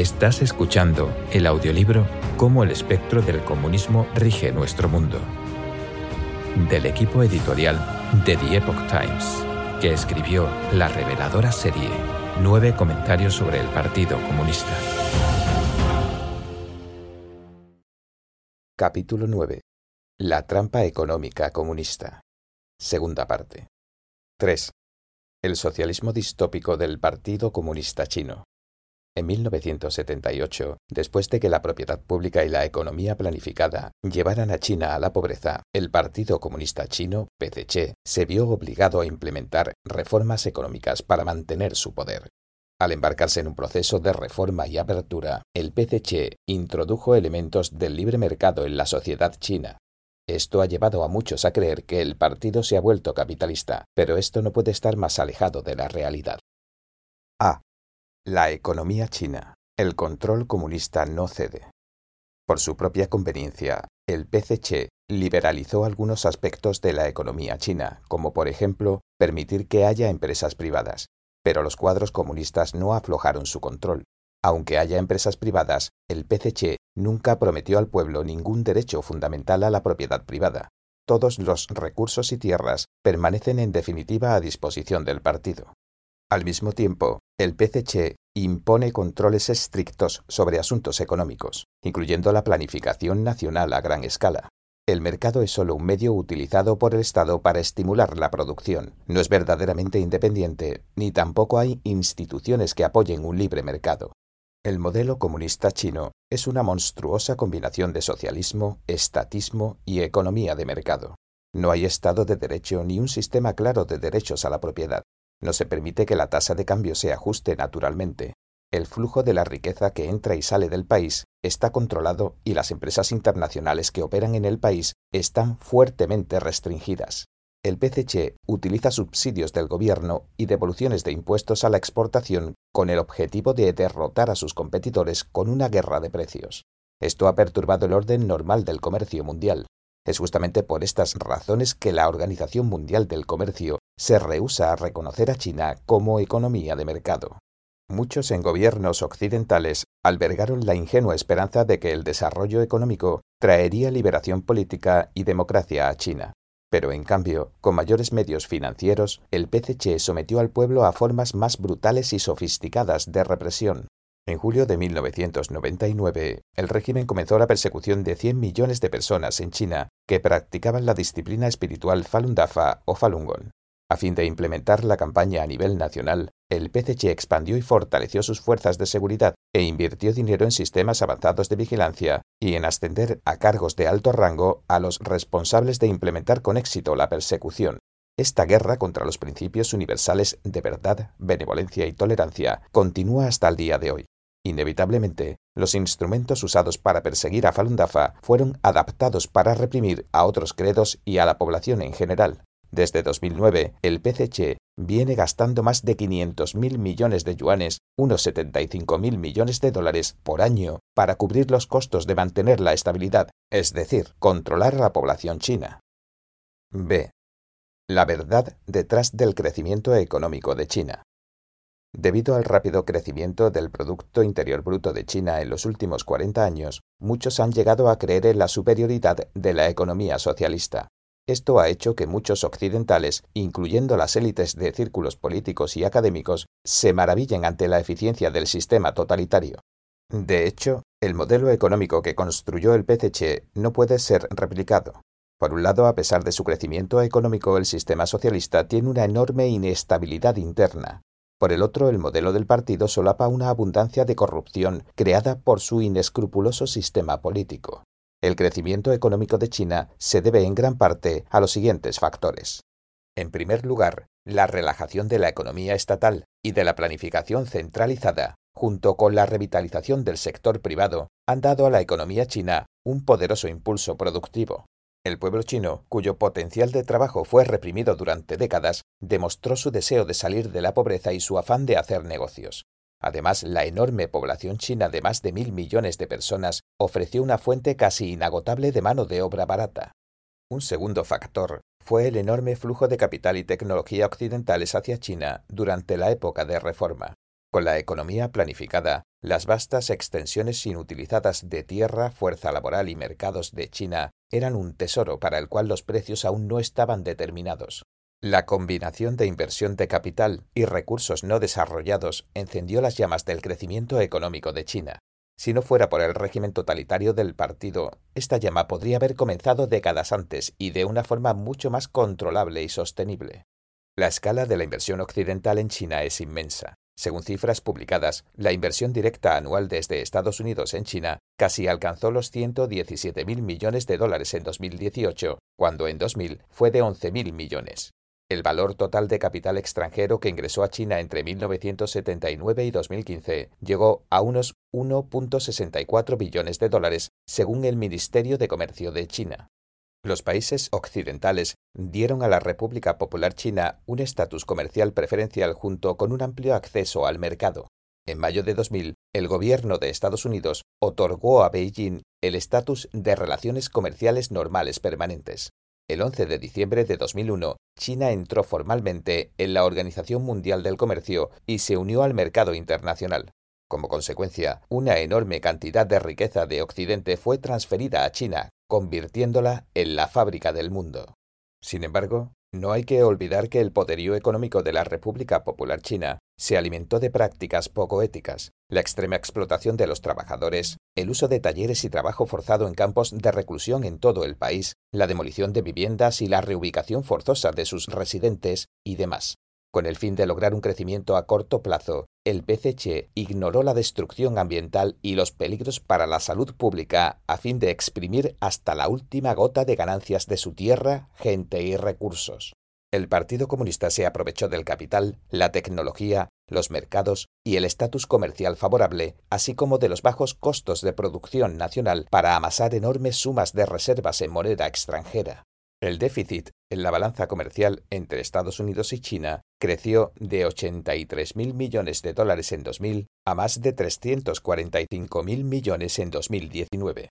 Estás escuchando el audiolibro Cómo el espectro del comunismo rige nuestro mundo, del equipo editorial de The Epoch Times, que escribió la reveladora serie Nueve comentarios sobre el Partido Comunista. Capítulo 9. La trampa económica comunista. Segunda parte. 3. El socialismo distópico del Partido Comunista Chino. En 1978, después de que la propiedad pública y la economía planificada llevaran a China a la pobreza, el Partido Comunista Chino, PCC, se vio obligado a implementar reformas económicas para mantener su poder. Al embarcarse en un proceso de reforma y apertura, el PCC introdujo elementos del libre mercado en la sociedad china. Esto ha llevado a muchos a creer que el partido se ha vuelto capitalista, pero esto no puede estar más alejado de la realidad. La economía china. El control comunista no cede. Por su propia conveniencia, el PCC liberalizó algunos aspectos de la economía china, como por ejemplo permitir que haya empresas privadas. Pero los cuadros comunistas no aflojaron su control. Aunque haya empresas privadas, el PCC nunca prometió al pueblo ningún derecho fundamental a la propiedad privada. Todos los recursos y tierras permanecen en definitiva a disposición del partido. Al mismo tiempo, el PCC impone controles estrictos sobre asuntos económicos, incluyendo la planificación nacional a gran escala. El mercado es solo un medio utilizado por el Estado para estimular la producción. No es verdaderamente independiente, ni tampoco hay instituciones que apoyen un libre mercado. El modelo comunista chino es una monstruosa combinación de socialismo, estatismo y economía de mercado. No hay Estado de Derecho ni un sistema claro de derechos a la propiedad. No se permite que la tasa de cambio se ajuste naturalmente. El flujo de la riqueza que entra y sale del país está controlado y las empresas internacionales que operan en el país están fuertemente restringidas. El PCC utiliza subsidios del gobierno y devoluciones de impuestos a la exportación con el objetivo de derrotar a sus competidores con una guerra de precios. Esto ha perturbado el orden normal del comercio mundial. Es justamente por estas razones que la Organización Mundial del Comercio se rehúsa a reconocer a China como economía de mercado. Muchos en gobiernos occidentales albergaron la ingenua esperanza de que el desarrollo económico traería liberación política y democracia a China. Pero en cambio, con mayores medios financieros, el PCC sometió al pueblo a formas más brutales y sofisticadas de represión, en julio de 1999, el régimen comenzó la persecución de 100 millones de personas en China que practicaban la disciplina espiritual Falun Dafa o Falun Gong. A fin de implementar la campaña a nivel nacional, el PCC expandió y fortaleció sus fuerzas de seguridad e invirtió dinero en sistemas avanzados de vigilancia y en ascender a cargos de alto rango a los responsables de implementar con éxito la persecución. Esta guerra contra los principios universales de verdad, benevolencia y tolerancia continúa hasta el día de hoy. Inevitablemente, los instrumentos usados para perseguir a Falun Dafa fueron adaptados para reprimir a otros credos y a la población en general. Desde 2009, el PCC viene gastando más de 500.000 millones de yuanes, unos 75.000 millones de dólares por año, para cubrir los costos de mantener la estabilidad, es decir, controlar a la población china. B. La verdad detrás del crecimiento económico de China. Debido al rápido crecimiento del Producto Interior Bruto de China en los últimos 40 años, muchos han llegado a creer en la superioridad de la economía socialista. Esto ha hecho que muchos occidentales, incluyendo las élites de círculos políticos y académicos, se maravillen ante la eficiencia del sistema totalitario. De hecho, el modelo económico que construyó el PCC no puede ser replicado. Por un lado, a pesar de su crecimiento económico, el sistema socialista tiene una enorme inestabilidad interna. Por el otro, el modelo del partido solapa una abundancia de corrupción creada por su inescrupuloso sistema político. El crecimiento económico de China se debe en gran parte a los siguientes factores. En primer lugar, la relajación de la economía estatal y de la planificación centralizada, junto con la revitalización del sector privado, han dado a la economía china un poderoso impulso productivo. El pueblo chino, cuyo potencial de trabajo fue reprimido durante décadas, demostró su deseo de salir de la pobreza y su afán de hacer negocios. Además, la enorme población china de más de mil millones de personas ofreció una fuente casi inagotable de mano de obra barata. Un segundo factor fue el enorme flujo de capital y tecnología occidentales hacia China durante la época de reforma. Con la economía planificada, las vastas extensiones inutilizadas de tierra, fuerza laboral y mercados de China eran un tesoro para el cual los precios aún no estaban determinados. La combinación de inversión de capital y recursos no desarrollados encendió las llamas del crecimiento económico de China. Si no fuera por el régimen totalitario del partido, esta llama podría haber comenzado décadas antes y de una forma mucho más controlable y sostenible. La escala de la inversión occidental en China es inmensa. Según cifras publicadas, la inversión directa anual desde Estados Unidos en China casi alcanzó los 117.000 millones de dólares en 2018, cuando en 2000 fue de 11.000 millones. El valor total de capital extranjero que ingresó a China entre 1979 y 2015 llegó a unos 1.64 billones de dólares, según el Ministerio de Comercio de China. Los países occidentales dieron a la República Popular China un estatus comercial preferencial junto con un amplio acceso al mercado. En mayo de 2000, el gobierno de Estados Unidos otorgó a Beijing el estatus de relaciones comerciales normales permanentes. El 11 de diciembre de 2001, China entró formalmente en la Organización Mundial del Comercio y se unió al mercado internacional. Como consecuencia, una enorme cantidad de riqueza de Occidente fue transferida a China, convirtiéndola en la fábrica del mundo. Sin embargo, no hay que olvidar que el poderío económico de la República Popular China se alimentó de prácticas poco éticas, la extrema explotación de los trabajadores, el uso de talleres y trabajo forzado en campos de reclusión en todo el país, la demolición de viviendas y la reubicación forzosa de sus residentes y demás. Con el fin de lograr un crecimiento a corto plazo, el PCC ignoró la destrucción ambiental y los peligros para la salud pública a fin de exprimir hasta la última gota de ganancias de su tierra, gente y recursos. El Partido Comunista se aprovechó del capital, la tecnología, los mercados y el estatus comercial favorable, así como de los bajos costos de producción nacional para amasar enormes sumas de reservas en moneda extranjera. El déficit en la balanza comercial entre Estados Unidos y China creció de 83.000 millones de dólares en 2000 a más de 345.000 millones en 2019.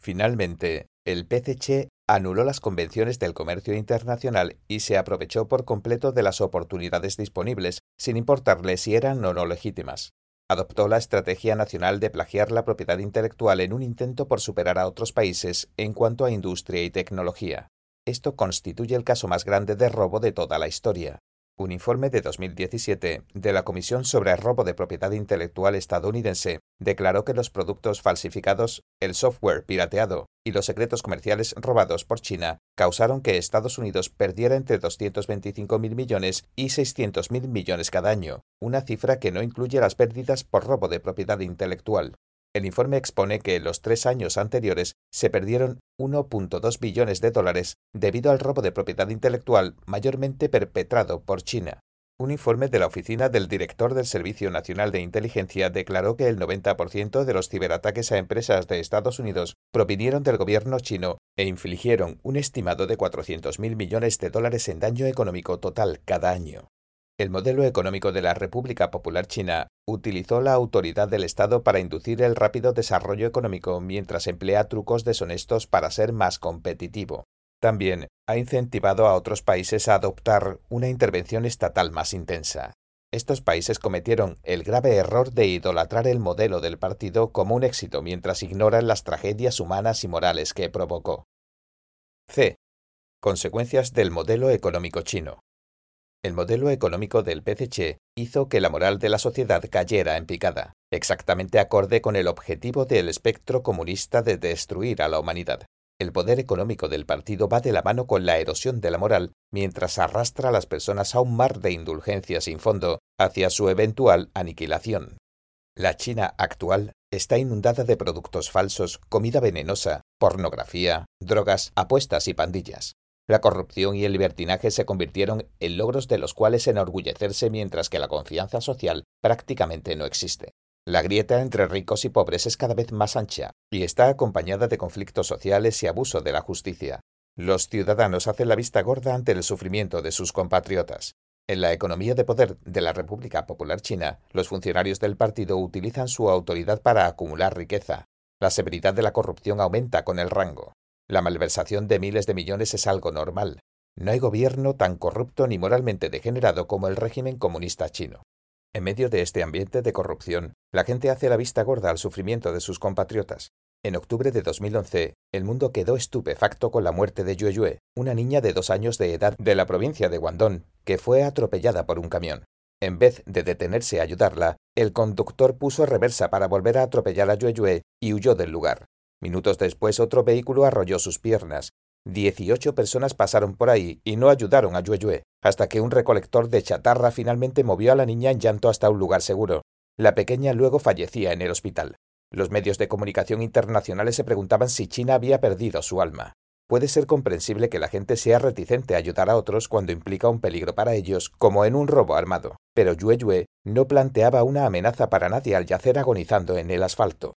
Finalmente, el PCC anuló las convenciones del comercio internacional y se aprovechó por completo de las oportunidades disponibles, sin importarle si eran o no legítimas. Adoptó la estrategia nacional de plagiar la propiedad intelectual en un intento por superar a otros países en cuanto a industria y tecnología. Esto constituye el caso más grande de robo de toda la historia. Un informe de 2017 de la Comisión sobre Robo de Propiedad Intelectual estadounidense declaró que los productos falsificados, el software pirateado y los secretos comerciales robados por China causaron que Estados Unidos perdiera entre 225.000 millones y 600.000 millones cada año, una cifra que no incluye las pérdidas por robo de propiedad intelectual. El informe expone que en los tres años anteriores se perdieron 1.2 billones de dólares debido al robo de propiedad intelectual mayormente perpetrado por China. Un informe de la Oficina del Director del Servicio Nacional de Inteligencia declaró que el 90% de los ciberataques a empresas de Estados Unidos provinieron del gobierno chino e infligieron un estimado de 400.000 millones de dólares en daño económico total cada año. El modelo económico de la República Popular China utilizó la autoridad del Estado para inducir el rápido desarrollo económico mientras emplea trucos deshonestos para ser más competitivo. También ha incentivado a otros países a adoptar una intervención estatal más intensa. Estos países cometieron el grave error de idolatrar el modelo del partido como un éxito mientras ignoran las tragedias humanas y morales que provocó. C. Consecuencias del modelo económico chino. El modelo económico del PCC hizo que la moral de la sociedad cayera en picada, exactamente acorde con el objetivo del espectro comunista de destruir a la humanidad. El poder económico del partido va de la mano con la erosión de la moral, mientras arrastra a las personas a un mar de indulgencia sin fondo hacia su eventual aniquilación. La China actual está inundada de productos falsos, comida venenosa, pornografía, drogas, apuestas y pandillas. La corrupción y el libertinaje se convirtieron en logros de los cuales enorgullecerse mientras que la confianza social prácticamente no existe. La grieta entre ricos y pobres es cada vez más ancha y está acompañada de conflictos sociales y abuso de la justicia. Los ciudadanos hacen la vista gorda ante el sufrimiento de sus compatriotas. En la economía de poder de la República Popular China, los funcionarios del partido utilizan su autoridad para acumular riqueza. La severidad de la corrupción aumenta con el rango. La malversación de miles de millones es algo normal. No hay gobierno tan corrupto ni moralmente degenerado como el régimen comunista chino. En medio de este ambiente de corrupción, la gente hace la vista gorda al sufrimiento de sus compatriotas. En octubre de 2011, el mundo quedó estupefacto con la muerte de Yue Yue, una niña de dos años de edad de la provincia de Guangdong, que fue atropellada por un camión. En vez de detenerse a ayudarla, el conductor puso reversa para volver a atropellar a Yue Yue y huyó del lugar. Minutos después otro vehículo arrolló sus piernas. Dieciocho personas pasaron por ahí y no ayudaron a Yue Yue, hasta que un recolector de chatarra finalmente movió a la niña en llanto hasta un lugar seguro. La pequeña luego fallecía en el hospital. Los medios de comunicación internacionales se preguntaban si China había perdido su alma. Puede ser comprensible que la gente sea reticente a ayudar a otros cuando implica un peligro para ellos, como en un robo armado, pero Yue Yue no planteaba una amenaza para nadie al yacer agonizando en el asfalto.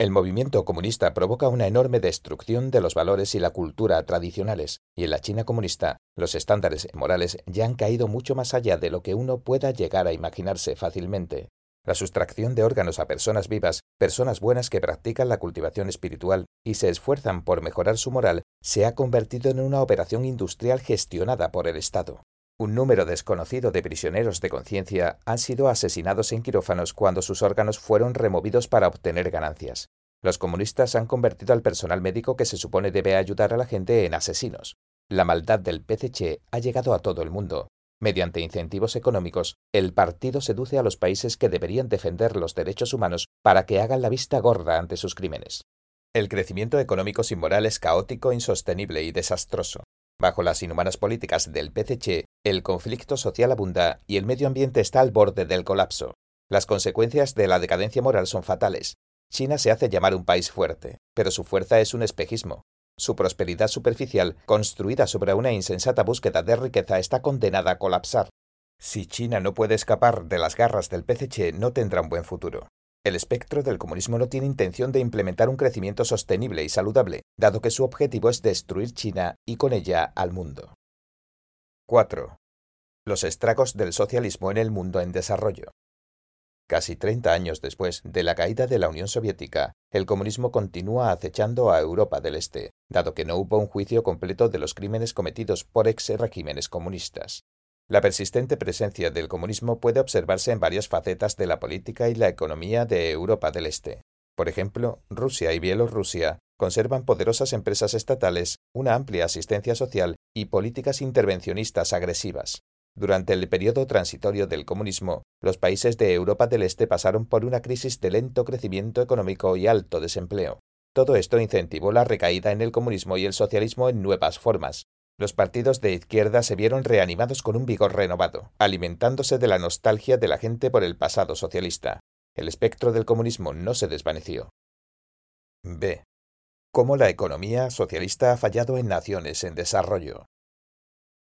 El movimiento comunista provoca una enorme destrucción de los valores y la cultura tradicionales, y en la China comunista los estándares morales ya han caído mucho más allá de lo que uno pueda llegar a imaginarse fácilmente. La sustracción de órganos a personas vivas, personas buenas que practican la cultivación espiritual y se esfuerzan por mejorar su moral, se ha convertido en una operación industrial gestionada por el Estado. Un número desconocido de prisioneros de conciencia han sido asesinados en quirófanos cuando sus órganos fueron removidos para obtener ganancias. Los comunistas han convertido al personal médico que se supone debe ayudar a la gente en asesinos. La maldad del PCC ha llegado a todo el mundo. Mediante incentivos económicos, el partido seduce a los países que deberían defender los derechos humanos para que hagan la vista gorda ante sus crímenes. El crecimiento económico sin moral es caótico, insostenible y desastroso. Bajo las inhumanas políticas del PCC, el conflicto social abunda y el medio ambiente está al borde del colapso. Las consecuencias de la decadencia moral son fatales. China se hace llamar un país fuerte, pero su fuerza es un espejismo. Su prosperidad superficial, construida sobre una insensata búsqueda de riqueza, está condenada a colapsar. Si China no puede escapar de las garras del PCC, no tendrá un buen futuro. El espectro del comunismo no tiene intención de implementar un crecimiento sostenible y saludable, dado que su objetivo es destruir China y con ella al mundo. 4. Los estragos del socialismo en el mundo en desarrollo. Casi 30 años después de la caída de la Unión Soviética, el comunismo continúa acechando a Europa del Este, dado que no hubo un juicio completo de los crímenes cometidos por ex regímenes comunistas. La persistente presencia del comunismo puede observarse en varias facetas de la política y la economía de Europa del Este. Por ejemplo, Rusia y Bielorrusia conservan poderosas empresas estatales, una amplia asistencia social y políticas intervencionistas agresivas. Durante el periodo transitorio del comunismo, los países de Europa del Este pasaron por una crisis de lento crecimiento económico y alto desempleo. Todo esto incentivó la recaída en el comunismo y el socialismo en nuevas formas, los partidos de izquierda se vieron reanimados con un vigor renovado, alimentándose de la nostalgia de la gente por el pasado socialista. El espectro del comunismo no se desvaneció. B. Cómo la economía socialista ha fallado en naciones en desarrollo.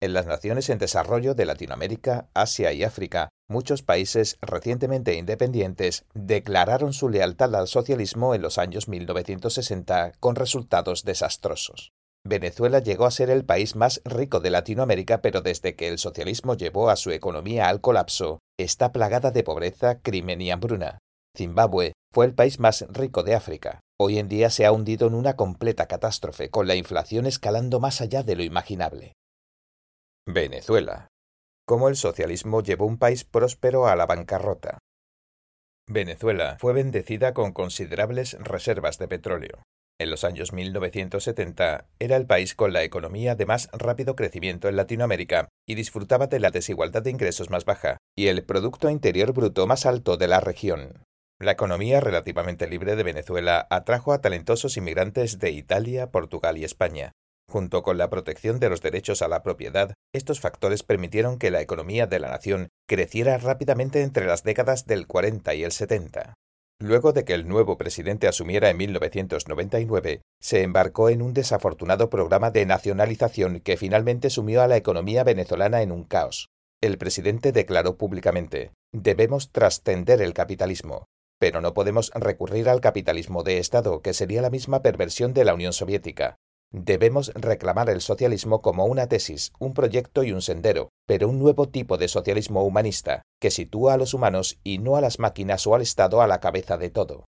En las naciones en desarrollo de Latinoamérica, Asia y África, muchos países recientemente independientes declararon su lealtad al socialismo en los años 1960 con resultados desastrosos. Venezuela llegó a ser el país más rico de Latinoamérica, pero desde que el socialismo llevó a su economía al colapso, está plagada de pobreza, crimen y hambruna. Zimbabue fue el país más rico de África. Hoy en día se ha hundido en una completa catástrofe, con la inflación escalando más allá de lo imaginable. Venezuela. Cómo el socialismo llevó un país próspero a la bancarrota. Venezuela fue bendecida con considerables reservas de petróleo. En los años 1970 era el país con la economía de más rápido crecimiento en Latinoamérica y disfrutaba de la desigualdad de ingresos más baja y el Producto Interior Bruto más alto de la región. La economía relativamente libre de Venezuela atrajo a talentosos inmigrantes de Italia, Portugal y España. Junto con la protección de los derechos a la propiedad, estos factores permitieron que la economía de la nación creciera rápidamente entre las décadas del 40 y el 70. Luego de que el nuevo presidente asumiera en 1999, se embarcó en un desafortunado programa de nacionalización que finalmente sumió a la economía venezolana en un caos. El presidente declaró públicamente, debemos trascender el capitalismo, pero no podemos recurrir al capitalismo de Estado, que sería la misma perversión de la Unión Soviética. Debemos reclamar el socialismo como una tesis, un proyecto y un sendero, pero un nuevo tipo de socialismo humanista, que sitúa a los humanos y no a las máquinas o al Estado a la cabeza de todo.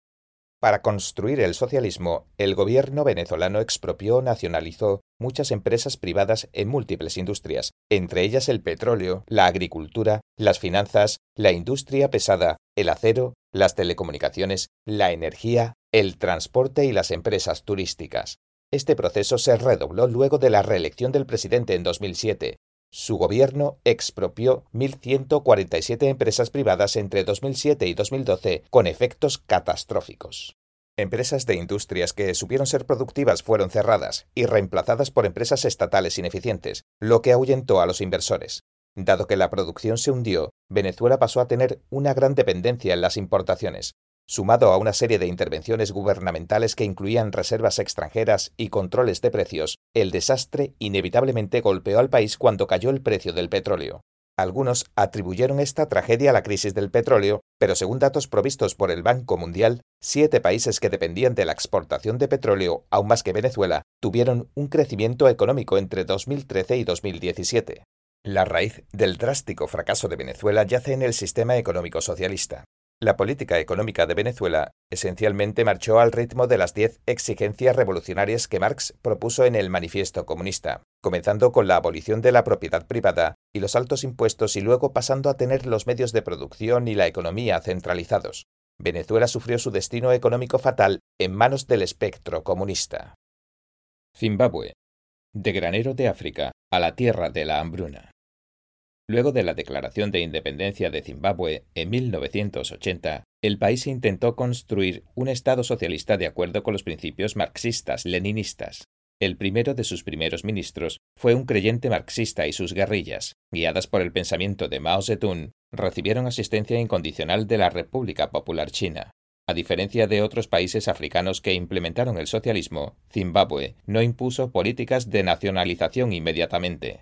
Para construir el socialismo, el gobierno venezolano expropió nacionalizó muchas empresas privadas en múltiples industrias, entre ellas el petróleo, la agricultura, las finanzas, la industria pesada, el acero, las telecomunicaciones, la energía, el transporte y las empresas turísticas. Este proceso se redobló luego de la reelección del presidente en 2007. Su gobierno expropió 1.147 empresas privadas entre 2007 y 2012 con efectos catastróficos. Empresas de industrias que supieron ser productivas fueron cerradas y reemplazadas por empresas estatales ineficientes, lo que ahuyentó a los inversores. Dado que la producción se hundió, Venezuela pasó a tener una gran dependencia en las importaciones, sumado a una serie de intervenciones gubernamentales que incluían reservas extranjeras y controles de precios, el desastre inevitablemente golpeó al país cuando cayó el precio del petróleo. Algunos atribuyeron esta tragedia a la crisis del petróleo, pero según datos provistos por el Banco Mundial, siete países que dependían de la exportación de petróleo, aún más que Venezuela, tuvieron un crecimiento económico entre 2013 y 2017. La raíz del drástico fracaso de Venezuela yace en el sistema económico socialista. La política económica de Venezuela esencialmente marchó al ritmo de las diez exigencias revolucionarias que Marx propuso en el Manifiesto Comunista, comenzando con la abolición de la propiedad privada y los altos impuestos y luego pasando a tener los medios de producción y la economía centralizados. Venezuela sufrió su destino económico fatal en manos del espectro comunista. Zimbabue. De granero de África a la tierra de la hambruna. Luego de la declaración de independencia de Zimbabue en 1980, el país intentó construir un Estado socialista de acuerdo con los principios marxistas-leninistas. El primero de sus primeros ministros fue un creyente marxista y sus guerrillas, guiadas por el pensamiento de Mao Zedong, recibieron asistencia incondicional de la República Popular China. A diferencia de otros países africanos que implementaron el socialismo, Zimbabue no impuso políticas de nacionalización inmediatamente.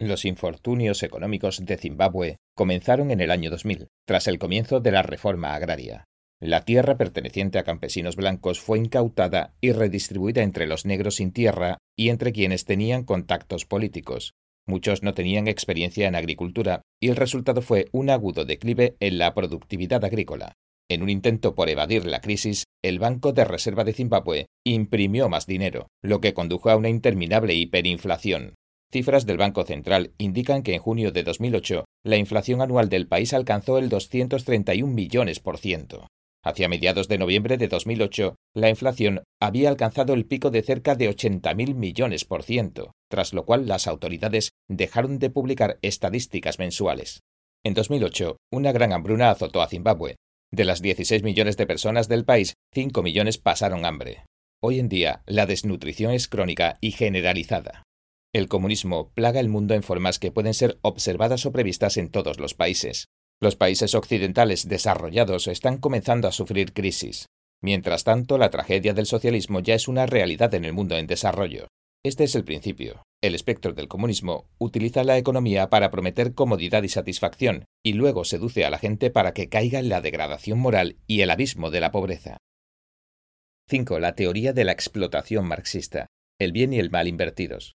Los infortunios económicos de Zimbabue comenzaron en el año 2000, tras el comienzo de la reforma agraria. La tierra perteneciente a campesinos blancos fue incautada y redistribuida entre los negros sin tierra y entre quienes tenían contactos políticos. Muchos no tenían experiencia en agricultura y el resultado fue un agudo declive en la productividad agrícola. En un intento por evadir la crisis, el Banco de Reserva de Zimbabue imprimió más dinero, lo que condujo a una interminable hiperinflación. Cifras del Banco Central indican que en junio de 2008 la inflación anual del país alcanzó el 231 millones por ciento. Hacia mediados de noviembre de 2008, la inflación había alcanzado el pico de cerca de 80.000 millones por ciento, tras lo cual las autoridades dejaron de publicar estadísticas mensuales. En 2008, una gran hambruna azotó a Zimbabue. De las 16 millones de personas del país, 5 millones pasaron hambre. Hoy en día, la desnutrición es crónica y generalizada. El comunismo plaga el mundo en formas que pueden ser observadas o previstas en todos los países. Los países occidentales desarrollados están comenzando a sufrir crisis. Mientras tanto, la tragedia del socialismo ya es una realidad en el mundo en desarrollo. Este es el principio. El espectro del comunismo utiliza la economía para prometer comodidad y satisfacción, y luego seduce a la gente para que caiga en la degradación moral y el abismo de la pobreza. 5. La teoría de la explotación marxista. El bien y el mal invertidos.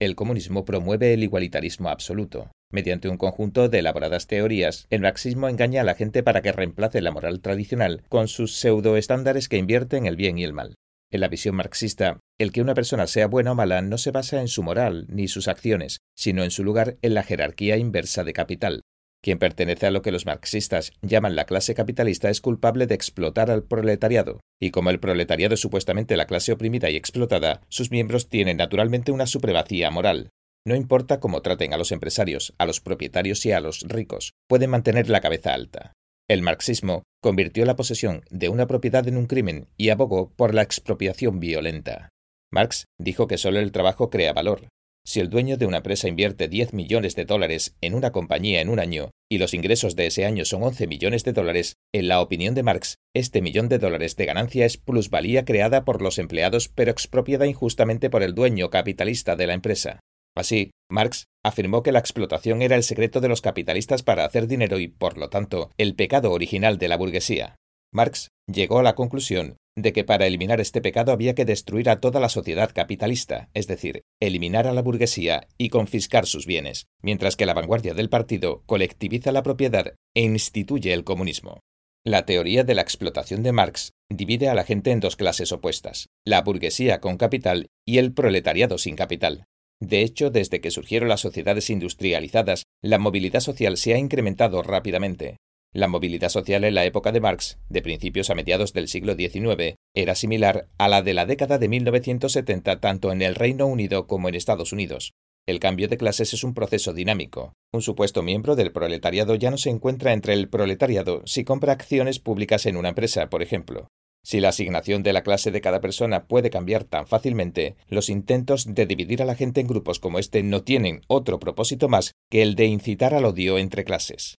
El comunismo promueve el igualitarismo absoluto. Mediante un conjunto de elaboradas teorías, el marxismo engaña a la gente para que reemplace la moral tradicional con sus pseudoestándares que invierten el bien y el mal. En la visión marxista, el que una persona sea buena o mala no se basa en su moral ni sus acciones, sino en su lugar en la jerarquía inversa de capital, quien pertenece a lo que los marxistas llaman la clase capitalista es culpable de explotar al proletariado, y como el proletariado es supuestamente la clase oprimida y explotada, sus miembros tienen naturalmente una supremacía moral. No importa cómo traten a los empresarios, a los propietarios y a los ricos, pueden mantener la cabeza alta. El marxismo convirtió la posesión de una propiedad en un crimen y abogó por la expropiación violenta. Marx dijo que solo el trabajo crea valor, si el dueño de una empresa invierte 10 millones de dólares en una compañía en un año y los ingresos de ese año son 11 millones de dólares, en la opinión de Marx, este millón de dólares de ganancia es plusvalía creada por los empleados pero expropiada injustamente por el dueño capitalista de la empresa. Así, Marx afirmó que la explotación era el secreto de los capitalistas para hacer dinero y, por lo tanto, el pecado original de la burguesía. Marx llegó a la conclusión de que para eliminar este pecado había que destruir a toda la sociedad capitalista, es decir, eliminar a la burguesía y confiscar sus bienes, mientras que la vanguardia del partido colectiviza la propiedad e instituye el comunismo. La teoría de la explotación de Marx divide a la gente en dos clases opuestas, la burguesía con capital y el proletariado sin capital. De hecho, desde que surgieron las sociedades industrializadas, la movilidad social se ha incrementado rápidamente. La movilidad social en la época de Marx, de principios a mediados del siglo XIX, era similar a la de la década de 1970 tanto en el Reino Unido como en Estados Unidos. El cambio de clases es un proceso dinámico. Un supuesto miembro del proletariado ya no se encuentra entre el proletariado si compra acciones públicas en una empresa, por ejemplo. Si la asignación de la clase de cada persona puede cambiar tan fácilmente, los intentos de dividir a la gente en grupos como este no tienen otro propósito más que el de incitar al odio entre clases.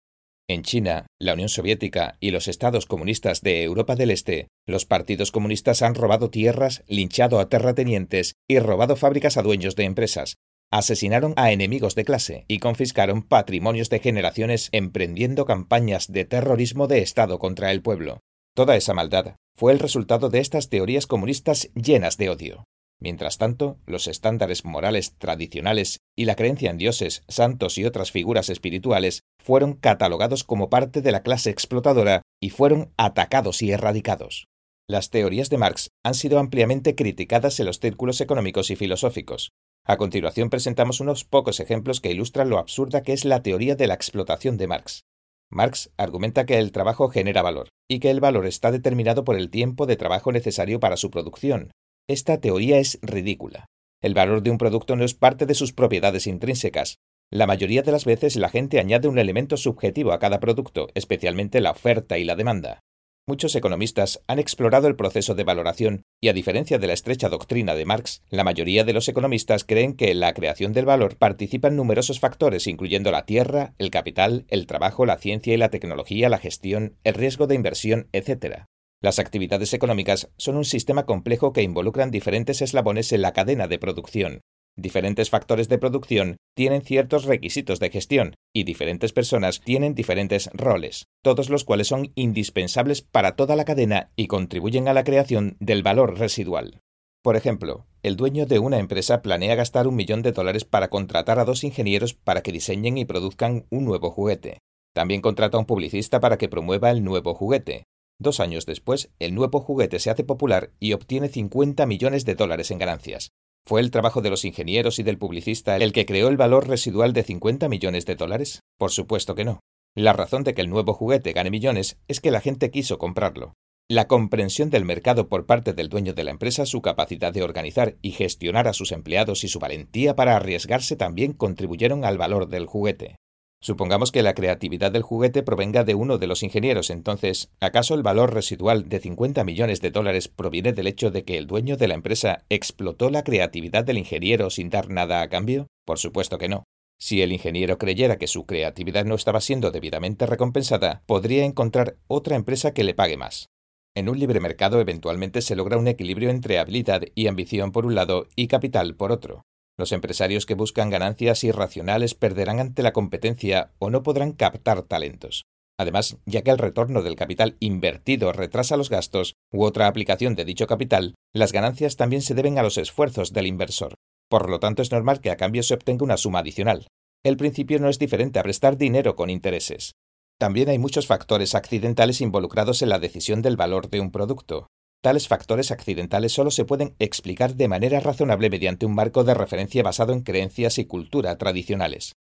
En China, la Unión Soviética y los estados comunistas de Europa del Este, los partidos comunistas han robado tierras, linchado a terratenientes y robado fábricas a dueños de empresas, asesinaron a enemigos de clase y confiscaron patrimonios de generaciones emprendiendo campañas de terrorismo de Estado contra el pueblo. Toda esa maldad fue el resultado de estas teorías comunistas llenas de odio. Mientras tanto, los estándares morales tradicionales y la creencia en dioses, santos y otras figuras espirituales fueron catalogados como parte de la clase explotadora y fueron atacados y erradicados. Las teorías de Marx han sido ampliamente criticadas en los círculos económicos y filosóficos. A continuación presentamos unos pocos ejemplos que ilustran lo absurda que es la teoría de la explotación de Marx. Marx argumenta que el trabajo genera valor y que el valor está determinado por el tiempo de trabajo necesario para su producción. Esta teoría es ridícula. El valor de un producto no es parte de sus propiedades intrínsecas. La mayoría de las veces la gente añade un elemento subjetivo a cada producto, especialmente la oferta y la demanda. Muchos economistas han explorado el proceso de valoración y a diferencia de la estrecha doctrina de Marx, la mayoría de los economistas creen que en la creación del valor participan numerosos factores incluyendo la tierra, el capital, el trabajo, la ciencia y la tecnología, la gestión, el riesgo de inversión, etc. Las actividades económicas son un sistema complejo que involucran diferentes eslabones en la cadena de producción, Diferentes factores de producción tienen ciertos requisitos de gestión y diferentes personas tienen diferentes roles, todos los cuales son indispensables para toda la cadena y contribuyen a la creación del valor residual. Por ejemplo, el dueño de una empresa planea gastar un millón de dólares para contratar a dos ingenieros para que diseñen y produzcan un nuevo juguete. También contrata a un publicista para que promueva el nuevo juguete. Dos años después, el nuevo juguete se hace popular y obtiene 50 millones de dólares en ganancias. ¿Fue el trabajo de los ingenieros y del publicista el que creó el valor residual de 50 millones de dólares? Por supuesto que no. La razón de que el nuevo juguete gane millones es que la gente quiso comprarlo. La comprensión del mercado por parte del dueño de la empresa, su capacidad de organizar y gestionar a sus empleados y su valentía para arriesgarse también contribuyeron al valor del juguete. Supongamos que la creatividad del juguete provenga de uno de los ingenieros, entonces, ¿acaso el valor residual de 50 millones de dólares proviene del hecho de que el dueño de la empresa explotó la creatividad del ingeniero sin dar nada a cambio? Por supuesto que no. Si el ingeniero creyera que su creatividad no estaba siendo debidamente recompensada, podría encontrar otra empresa que le pague más. En un libre mercado eventualmente se logra un equilibrio entre habilidad y ambición por un lado y capital por otro. Los empresarios que buscan ganancias irracionales perderán ante la competencia o no podrán captar talentos. Además, ya que el retorno del capital invertido retrasa los gastos u otra aplicación de dicho capital, las ganancias también se deben a los esfuerzos del inversor. Por lo tanto, es normal que a cambio se obtenga una suma adicional. El principio no es diferente a prestar dinero con intereses. También hay muchos factores accidentales involucrados en la decisión del valor de un producto. Tales factores accidentales solo se pueden explicar de manera razonable mediante un marco de referencia basado en creencias y cultura tradicionales.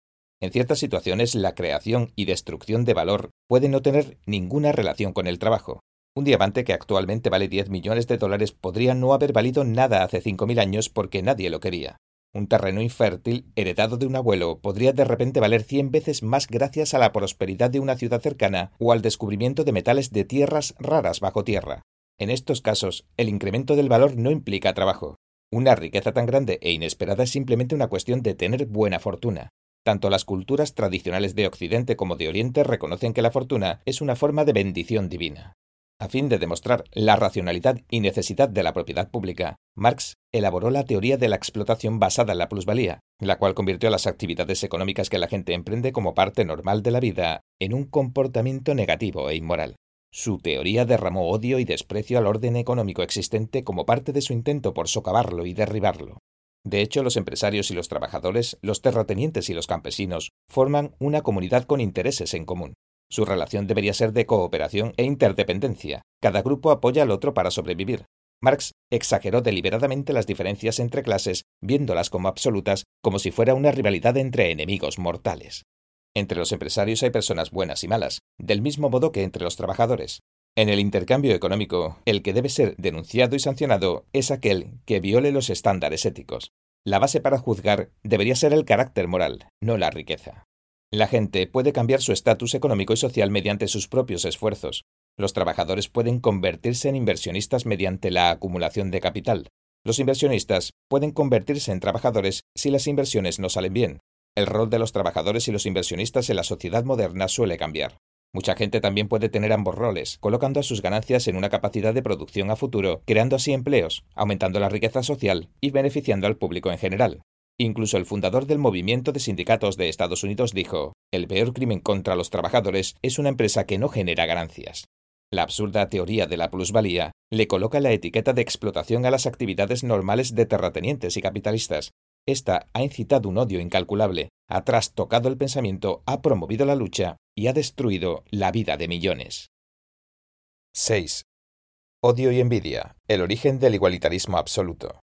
En ciertas situaciones, la creación y destrucción de valor pueden no tener ninguna relación con el trabajo. Un diamante que actualmente vale 10 millones de dólares podría no haber valido nada hace 5.000 años porque nadie lo quería. Un terreno infértil, heredado de un abuelo, podría de repente valer 100 veces más gracias a la prosperidad de una ciudad cercana o al descubrimiento de metales de tierras raras bajo tierra. En estos casos, el incremento del valor no implica trabajo. Una riqueza tan grande e inesperada es simplemente una cuestión de tener buena fortuna. Tanto las culturas tradicionales de Occidente como de Oriente reconocen que la fortuna es una forma de bendición divina. A fin de demostrar la racionalidad y necesidad de la propiedad pública, Marx elaboró la teoría de la explotación basada en la plusvalía, la cual convirtió las actividades económicas que la gente emprende como parte normal de la vida en un comportamiento negativo e inmoral. Su teoría derramó odio y desprecio al orden económico existente como parte de su intento por socavarlo y derribarlo. De hecho, los empresarios y los trabajadores, los terratenientes y los campesinos, forman una comunidad con intereses en común. Su relación debería ser de cooperación e interdependencia. Cada grupo apoya al otro para sobrevivir. Marx exageró deliberadamente las diferencias entre clases, viéndolas como absolutas, como si fuera una rivalidad entre enemigos mortales. Entre los empresarios hay personas buenas y malas, del mismo modo que entre los trabajadores. En el intercambio económico, el que debe ser denunciado y sancionado es aquel que viole los estándares éticos. La base para juzgar debería ser el carácter moral, no la riqueza. La gente puede cambiar su estatus económico y social mediante sus propios esfuerzos. Los trabajadores pueden convertirse en inversionistas mediante la acumulación de capital. Los inversionistas pueden convertirse en trabajadores si las inversiones no salen bien. El rol de los trabajadores y los inversionistas en la sociedad moderna suele cambiar. Mucha gente también puede tener ambos roles, colocando sus ganancias en una capacidad de producción a futuro, creando así empleos, aumentando la riqueza social y beneficiando al público en general. Incluso el fundador del movimiento de sindicatos de Estados Unidos dijo, el peor crimen contra los trabajadores es una empresa que no genera ganancias. La absurda teoría de la plusvalía le coloca la etiqueta de explotación a las actividades normales de terratenientes y capitalistas. Esta ha incitado un odio incalculable, ha trastocado el pensamiento, ha promovido la lucha y ha destruido la vida de millones. 6. Odio y envidia, el origen del igualitarismo absoluto.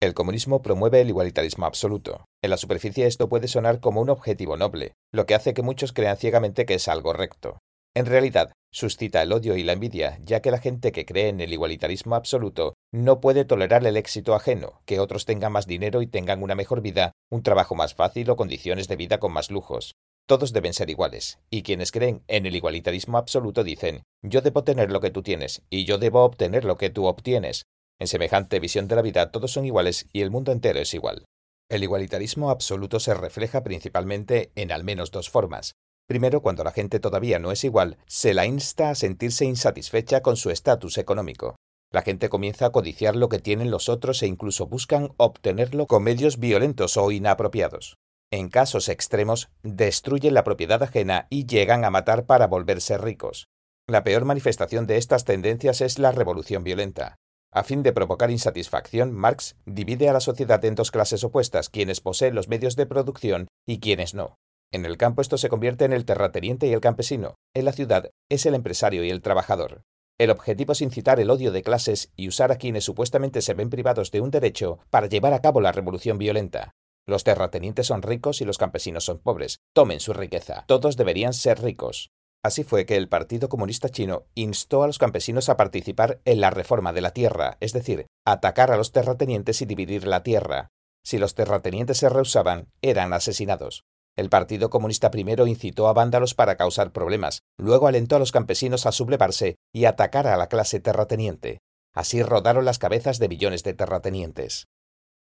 El comunismo promueve el igualitarismo absoluto. En la superficie esto puede sonar como un objetivo noble, lo que hace que muchos crean ciegamente que es algo recto. En realidad, suscita el odio y la envidia, ya que la gente que cree en el igualitarismo absoluto no puede tolerar el éxito ajeno, que otros tengan más dinero y tengan una mejor vida, un trabajo más fácil o condiciones de vida con más lujos. Todos deben ser iguales, y quienes creen en el igualitarismo absoluto dicen, yo debo tener lo que tú tienes, y yo debo obtener lo que tú obtienes, en semejante visión de la vida todos son iguales y el mundo entero es igual. El igualitarismo absoluto se refleja principalmente en al menos dos formas. Primero, cuando la gente todavía no es igual, se la insta a sentirse insatisfecha con su estatus económico. La gente comienza a codiciar lo que tienen los otros e incluso buscan obtenerlo con medios violentos o inapropiados. En casos extremos, destruyen la propiedad ajena y llegan a matar para volverse ricos. La peor manifestación de estas tendencias es la revolución violenta. A fin de provocar insatisfacción, Marx divide a la sociedad en dos clases opuestas, quienes poseen los medios de producción y quienes no. En el campo esto se convierte en el terrateniente y el campesino. En la ciudad es el empresario y el trabajador. El objetivo es incitar el odio de clases y usar a quienes supuestamente se ven privados de un derecho para llevar a cabo la revolución violenta. Los terratenientes son ricos y los campesinos son pobres. Tomen su riqueza. Todos deberían ser ricos. Así fue que el Partido Comunista Chino instó a los campesinos a participar en la reforma de la tierra, es decir, atacar a los terratenientes y dividir la tierra. Si los terratenientes se rehusaban, eran asesinados. El Partido Comunista primero incitó a vándalos para causar problemas, luego alentó a los campesinos a sublevarse y atacar a la clase terrateniente. Así rodaron las cabezas de millones de terratenientes.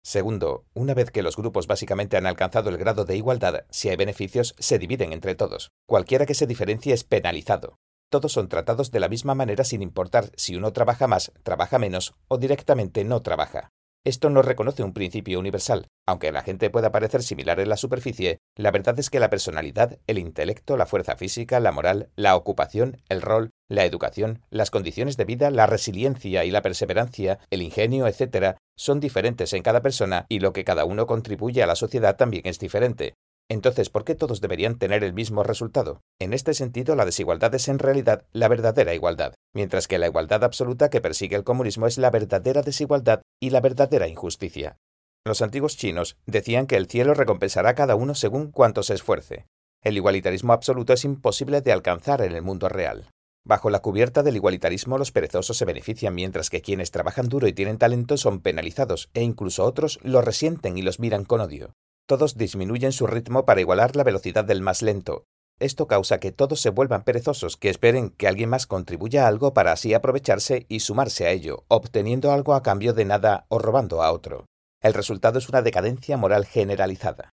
Segundo, una vez que los grupos básicamente han alcanzado el grado de igualdad, si hay beneficios, se dividen entre todos. Cualquiera que se diferencie es penalizado. Todos son tratados de la misma manera sin importar si uno trabaja más, trabaja menos o directamente no trabaja. Esto no reconoce un principio universal. Aunque la gente pueda parecer similar en la superficie, la verdad es que la personalidad, el intelecto, la fuerza física, la moral, la ocupación, el rol, la educación, las condiciones de vida, la resiliencia y la perseverancia, el ingenio, etc., son diferentes en cada persona y lo que cada uno contribuye a la sociedad también es diferente. Entonces, ¿por qué todos deberían tener el mismo resultado? En este sentido, la desigualdad es en realidad la verdadera igualdad, mientras que la igualdad absoluta que persigue el comunismo es la verdadera desigualdad y la verdadera injusticia. Los antiguos chinos decían que el cielo recompensará a cada uno según cuanto se esfuerce. El igualitarismo absoluto es imposible de alcanzar en el mundo real. Bajo la cubierta del igualitarismo los perezosos se benefician mientras que quienes trabajan duro y tienen talento son penalizados e incluso otros los resienten y los miran con odio. Todos disminuyen su ritmo para igualar la velocidad del más lento. Esto causa que todos se vuelvan perezosos, que esperen que alguien más contribuya algo para así aprovecharse y sumarse a ello, obteniendo algo a cambio de nada o robando a otro. El resultado es una decadencia moral generalizada.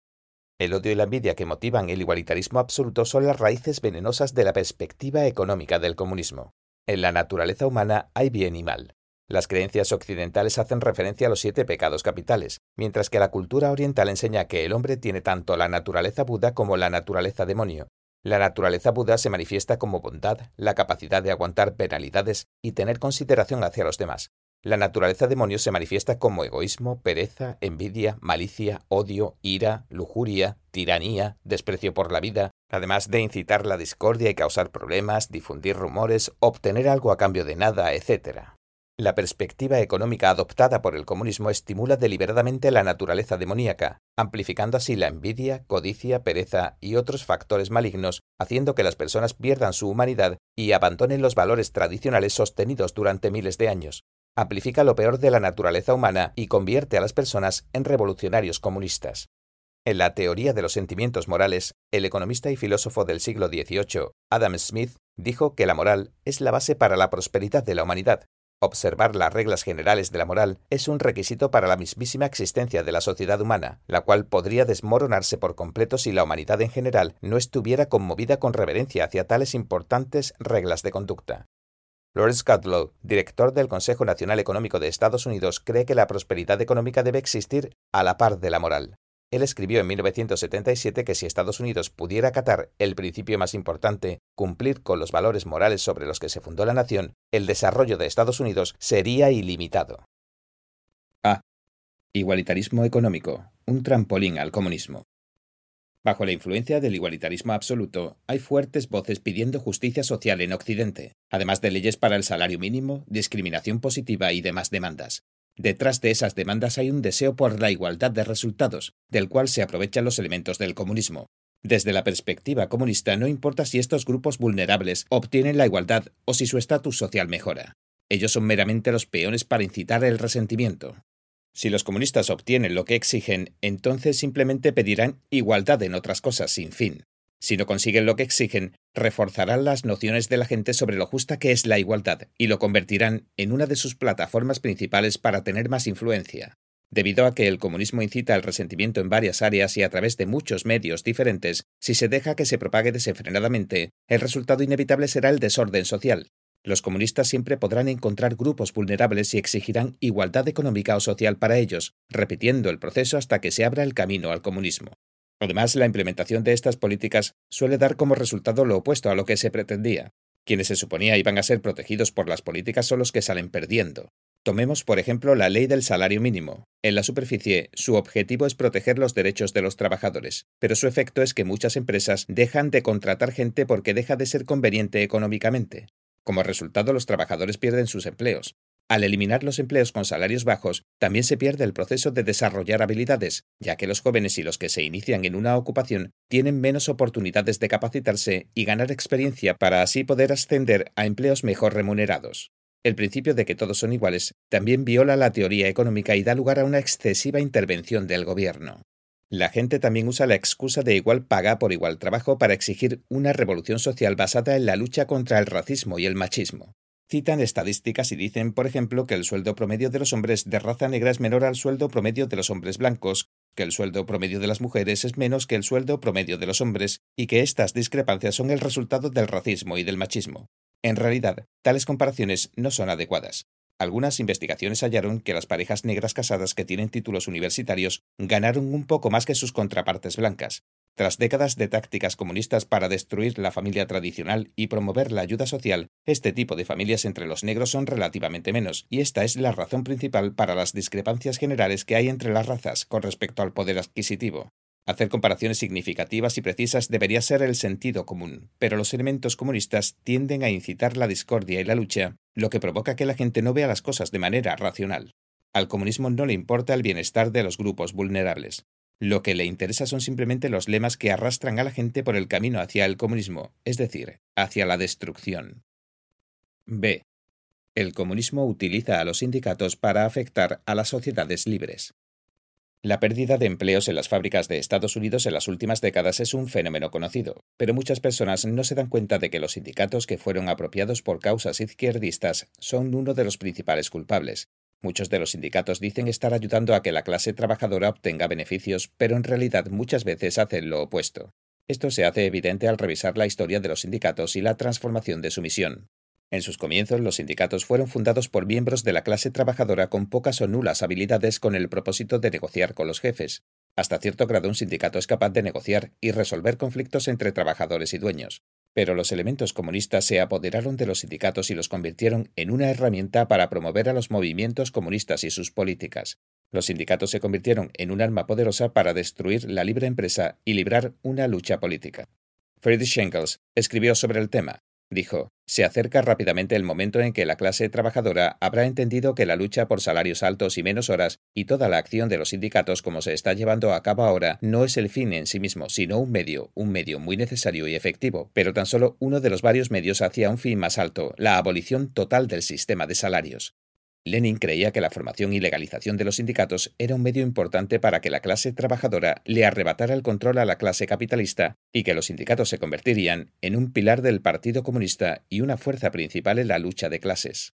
El odio y la envidia que motivan el igualitarismo absoluto son las raíces venenosas de la perspectiva económica del comunismo. En la naturaleza humana hay bien y mal. Las creencias occidentales hacen referencia a los siete pecados capitales, mientras que la cultura oriental enseña que el hombre tiene tanto la naturaleza Buda como la naturaleza demonio. La naturaleza Buda se manifiesta como bondad, la capacidad de aguantar penalidades y tener consideración hacia los demás. La naturaleza demonio se manifiesta como egoísmo, pereza, envidia, malicia, odio, ira, lujuria, tiranía, desprecio por la vida, además de incitar la discordia y causar problemas, difundir rumores, obtener algo a cambio de nada, etc. La perspectiva económica adoptada por el comunismo estimula deliberadamente la naturaleza demoníaca, amplificando así la envidia, codicia, pereza y otros factores malignos, haciendo que las personas pierdan su humanidad y abandonen los valores tradicionales sostenidos durante miles de años. Amplifica lo peor de la naturaleza humana y convierte a las personas en revolucionarios comunistas. En la teoría de los sentimientos morales, el economista y filósofo del siglo XVIII, Adam Smith, dijo que la moral es la base para la prosperidad de la humanidad. Observar las reglas generales de la moral es un requisito para la mismísima existencia de la sociedad humana, la cual podría desmoronarse por completo si la humanidad en general no estuviera conmovida con reverencia hacia tales importantes reglas de conducta. Lawrence Cudlow, director del Consejo Nacional Económico de Estados Unidos, cree que la prosperidad económica debe existir a la par de la moral. Él escribió en 1977 que si Estados Unidos pudiera acatar el principio más importante, cumplir con los valores morales sobre los que se fundó la nación, el desarrollo de Estados Unidos sería ilimitado. A. Igualitarismo económico, un trampolín al comunismo. Bajo la influencia del igualitarismo absoluto, hay fuertes voces pidiendo justicia social en Occidente, además de leyes para el salario mínimo, discriminación positiva y demás demandas. Detrás de esas demandas hay un deseo por la igualdad de resultados, del cual se aprovechan los elementos del comunismo. Desde la perspectiva comunista no importa si estos grupos vulnerables obtienen la igualdad o si su estatus social mejora. Ellos son meramente los peones para incitar el resentimiento. Si los comunistas obtienen lo que exigen, entonces simplemente pedirán igualdad en otras cosas sin fin. Si no consiguen lo que exigen, reforzarán las nociones de la gente sobre lo justa que es la igualdad y lo convertirán en una de sus plataformas principales para tener más influencia. Debido a que el comunismo incita al resentimiento en varias áreas y a través de muchos medios diferentes, si se deja que se propague desenfrenadamente, el resultado inevitable será el desorden social. Los comunistas siempre podrán encontrar grupos vulnerables y exigirán igualdad económica o social para ellos, repitiendo el proceso hasta que se abra el camino al comunismo. Además, la implementación de estas políticas suele dar como resultado lo opuesto a lo que se pretendía. Quienes se suponía iban a ser protegidos por las políticas son los que salen perdiendo. Tomemos, por ejemplo, la ley del salario mínimo. En la superficie, su objetivo es proteger los derechos de los trabajadores, pero su efecto es que muchas empresas dejan de contratar gente porque deja de ser conveniente económicamente. Como resultado, los trabajadores pierden sus empleos. Al eliminar los empleos con salarios bajos, también se pierde el proceso de desarrollar habilidades, ya que los jóvenes y los que se inician en una ocupación tienen menos oportunidades de capacitarse y ganar experiencia para así poder ascender a empleos mejor remunerados. El principio de que todos son iguales también viola la teoría económica y da lugar a una excesiva intervención del gobierno. La gente también usa la excusa de igual paga por igual trabajo para exigir una revolución social basada en la lucha contra el racismo y el machismo. Citan estadísticas y dicen, por ejemplo, que el sueldo promedio de los hombres de raza negra es menor al sueldo promedio de los hombres blancos, que el sueldo promedio de las mujeres es menos que el sueldo promedio de los hombres, y que estas discrepancias son el resultado del racismo y del machismo. En realidad, tales comparaciones no son adecuadas. Algunas investigaciones hallaron que las parejas negras casadas que tienen títulos universitarios ganaron un poco más que sus contrapartes blancas, tras décadas de tácticas comunistas para destruir la familia tradicional y promover la ayuda social, este tipo de familias entre los negros son relativamente menos, y esta es la razón principal para las discrepancias generales que hay entre las razas con respecto al poder adquisitivo. Hacer comparaciones significativas y precisas debería ser el sentido común, pero los elementos comunistas tienden a incitar la discordia y la lucha, lo que provoca que la gente no vea las cosas de manera racional. Al comunismo no le importa el bienestar de los grupos vulnerables. Lo que le interesa son simplemente los lemas que arrastran a la gente por el camino hacia el comunismo, es decir, hacia la destrucción. B. El comunismo utiliza a los sindicatos para afectar a las sociedades libres. La pérdida de empleos en las fábricas de Estados Unidos en las últimas décadas es un fenómeno conocido, pero muchas personas no se dan cuenta de que los sindicatos que fueron apropiados por causas izquierdistas son uno de los principales culpables, Muchos de los sindicatos dicen estar ayudando a que la clase trabajadora obtenga beneficios, pero en realidad muchas veces hacen lo opuesto. Esto se hace evidente al revisar la historia de los sindicatos y la transformación de su misión. En sus comienzos, los sindicatos fueron fundados por miembros de la clase trabajadora con pocas o nulas habilidades con el propósito de negociar con los jefes. Hasta cierto grado un sindicato es capaz de negociar y resolver conflictos entre trabajadores y dueños, pero los elementos comunistas se apoderaron de los sindicatos y los convirtieron en una herramienta para promover a los movimientos comunistas y sus políticas. Los sindicatos se convirtieron en un arma poderosa para destruir la libre empresa y librar una lucha política. Friedrich Engels, escribió sobre el tema. Dijo, se acerca rápidamente el momento en que la clase trabajadora habrá entendido que la lucha por salarios altos y menos horas y toda la acción de los sindicatos como se está llevando a cabo ahora no es el fin en sí mismo, sino un medio, un medio muy necesario y efectivo, pero tan solo uno de los varios medios hacia un fin más alto, la abolición total del sistema de salarios. Lenin creía que la formación y legalización de los sindicatos era un medio importante para que la clase trabajadora le arrebatara el control a la clase capitalista y que los sindicatos se convertirían en un pilar del Partido Comunista y una fuerza principal en la lucha de clases.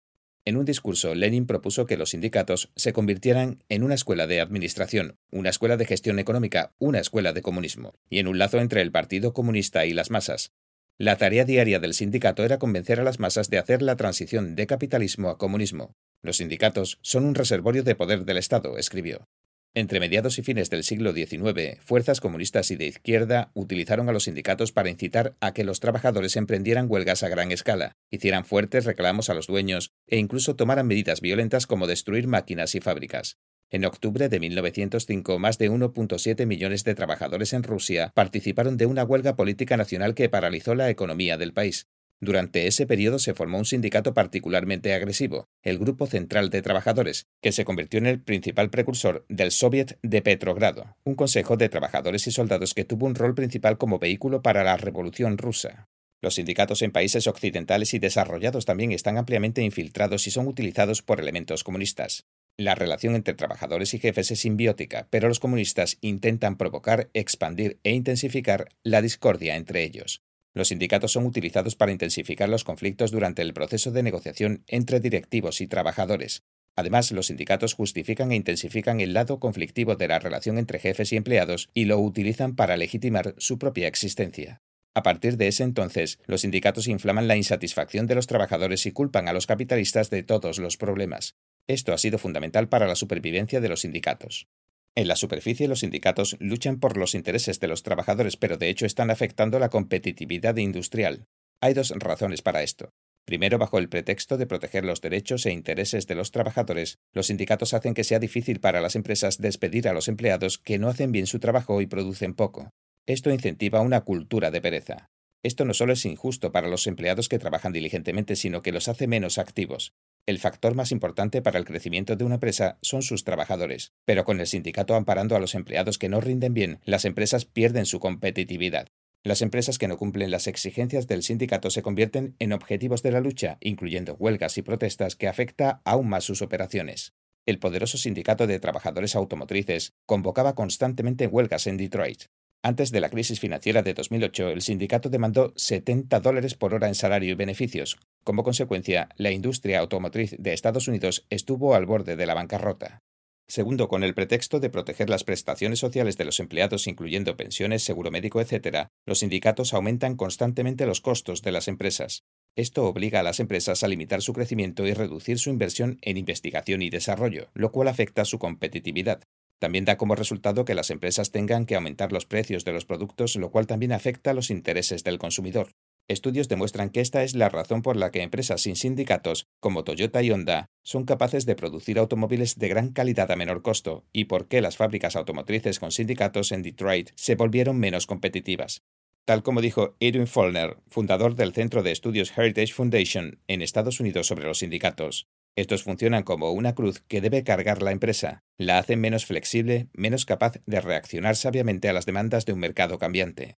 En un discurso, Lenin propuso que los sindicatos se convirtieran en una escuela de administración, una escuela de gestión económica, una escuela de comunismo, y en un lazo entre el Partido Comunista y las masas. La tarea diaria del sindicato era convencer a las masas de hacer la transición de capitalismo a comunismo, los sindicatos son un reservorio de poder del Estado, escribió. Entre mediados y fines del siglo XIX, fuerzas comunistas y de izquierda utilizaron a los sindicatos para incitar a que los trabajadores emprendieran huelgas a gran escala, hicieran fuertes reclamos a los dueños e incluso tomaran medidas violentas como destruir máquinas y fábricas. En octubre de 1905, más de 1.7 millones de trabajadores en Rusia participaron de una huelga política nacional que paralizó la economía del país. Durante ese periodo se formó un sindicato particularmente agresivo, el Grupo Central de Trabajadores, que se convirtió en el principal precursor del Soviet de Petrogrado, un consejo de trabajadores y soldados que tuvo un rol principal como vehículo para la Revolución rusa. Los sindicatos en países occidentales y desarrollados también están ampliamente infiltrados y son utilizados por elementos comunistas. La relación entre trabajadores y jefes es simbiótica, pero los comunistas intentan provocar, expandir e intensificar la discordia entre ellos. Los sindicatos son utilizados para intensificar los conflictos durante el proceso de negociación entre directivos y trabajadores. Además, los sindicatos justifican e intensifican el lado conflictivo de la relación entre jefes y empleados y lo utilizan para legitimar su propia existencia. A partir de ese entonces, los sindicatos inflaman la insatisfacción de los trabajadores y culpan a los capitalistas de todos los problemas. Esto ha sido fundamental para la supervivencia de los sindicatos. En la superficie los sindicatos luchan por los intereses de los trabajadores, pero de hecho están afectando la competitividad industrial. Hay dos razones para esto. Primero, bajo el pretexto de proteger los derechos e intereses de los trabajadores, los sindicatos hacen que sea difícil para las empresas despedir a los empleados que no hacen bien su trabajo y producen poco. Esto incentiva una cultura de pereza. Esto no solo es injusto para los empleados que trabajan diligentemente, sino que los hace menos activos. El factor más importante para el crecimiento de una empresa son sus trabajadores, pero con el sindicato amparando a los empleados que no rinden bien, las empresas pierden su competitividad. Las empresas que no cumplen las exigencias del sindicato se convierten en objetivos de la lucha, incluyendo huelgas y protestas que afecta aún más sus operaciones. El poderoso sindicato de trabajadores automotrices convocaba constantemente huelgas en Detroit. Antes de la crisis financiera de 2008, el sindicato demandó 70 dólares por hora en salario y beneficios. Como consecuencia, la industria automotriz de Estados Unidos estuvo al borde de la bancarrota. Segundo, con el pretexto de proteger las prestaciones sociales de los empleados, incluyendo pensiones, seguro médico, etc., los sindicatos aumentan constantemente los costos de las empresas. Esto obliga a las empresas a limitar su crecimiento y reducir su inversión en investigación y desarrollo, lo cual afecta su competitividad. También da como resultado que las empresas tengan que aumentar los precios de los productos, lo cual también afecta los intereses del consumidor. Estudios demuestran que esta es la razón por la que empresas sin sindicatos, como Toyota y Honda, son capaces de producir automóviles de gran calidad a menor costo, y por qué las fábricas automotrices con sindicatos en Detroit se volvieron menos competitivas. Tal como dijo Edwin Follner, fundador del Centro de Estudios Heritage Foundation en Estados Unidos sobre los sindicatos, estos funcionan como una cruz que debe cargar la empresa, la hacen menos flexible, menos capaz de reaccionar sabiamente a las demandas de un mercado cambiante.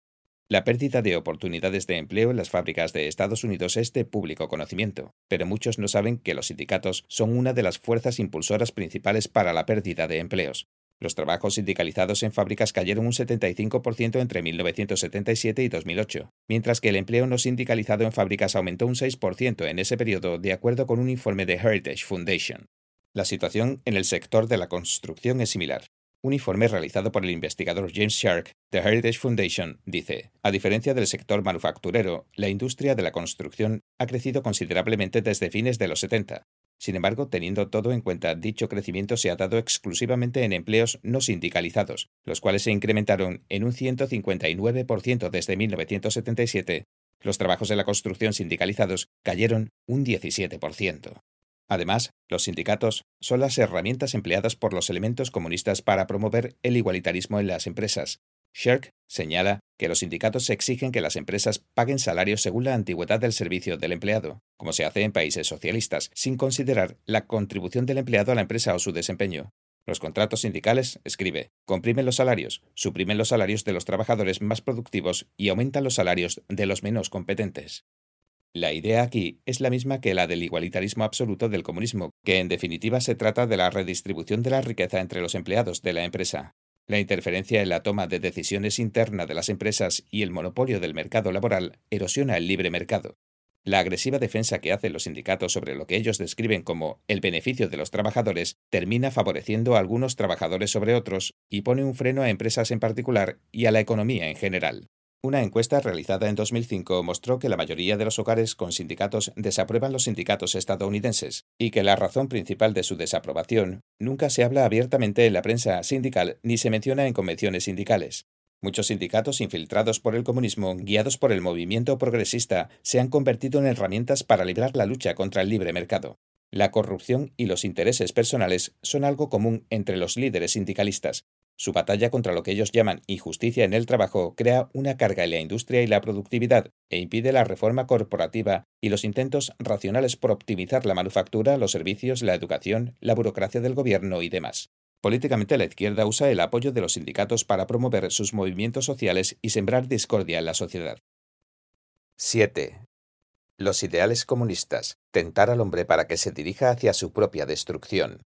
La pérdida de oportunidades de empleo en las fábricas de Estados Unidos es de público conocimiento, pero muchos no saben que los sindicatos son una de las fuerzas impulsoras principales para la pérdida de empleos. Los trabajos sindicalizados en fábricas cayeron un 75% entre 1977 y 2008, mientras que el empleo no sindicalizado en fábricas aumentó un 6% en ese periodo, de acuerdo con un informe de Heritage Foundation. La situación en el sector de la construcción es similar. Un informe realizado por el investigador James Shark de Heritage Foundation dice, a diferencia del sector manufacturero, la industria de la construcción ha crecido considerablemente desde fines de los 70, sin embargo, teniendo todo en cuenta, dicho crecimiento se ha dado exclusivamente en empleos no sindicalizados, los cuales se incrementaron en un 159% desde 1977. Los trabajos de la construcción sindicalizados cayeron un 17%. Además, los sindicatos son las herramientas empleadas por los elementos comunistas para promover el igualitarismo en las empresas. Shirk señala que los sindicatos exigen que las empresas paguen salarios según la antigüedad del servicio del empleado, como se hace en países socialistas, sin considerar la contribución del empleado a la empresa o su desempeño. Los contratos sindicales, escribe, comprimen los salarios, suprimen los salarios de los trabajadores más productivos y aumentan los salarios de los menos competentes. La idea aquí es la misma que la del igualitarismo absoluto del comunismo, que en definitiva se trata de la redistribución de la riqueza entre los empleados de la empresa. La interferencia en la toma de decisiones interna de las empresas y el monopolio del mercado laboral erosiona el libre mercado. La agresiva defensa que hacen los sindicatos sobre lo que ellos describen como el beneficio de los trabajadores termina favoreciendo a algunos trabajadores sobre otros y pone un freno a empresas en particular y a la economía en general. Una encuesta realizada en 2005 mostró que la mayoría de los hogares con sindicatos desaprueban los sindicatos estadounidenses y que la razón principal de su desaprobación nunca se habla abiertamente en la prensa sindical ni se menciona en convenciones sindicales. Muchos sindicatos infiltrados por el comunismo, guiados por el movimiento progresista, se han convertido en herramientas para librar la lucha contra el libre mercado. La corrupción y los intereses personales son algo común entre los líderes sindicalistas, su batalla contra lo que ellos llaman injusticia en el trabajo crea una carga en la industria y la productividad e impide la reforma corporativa y los intentos racionales por optimizar la manufactura, los servicios, la educación, la burocracia del gobierno y demás. Políticamente la izquierda usa el apoyo de los sindicatos para promover sus movimientos sociales y sembrar discordia en la sociedad. 7. Los ideales comunistas. Tentar al hombre para que se dirija hacia su propia destrucción.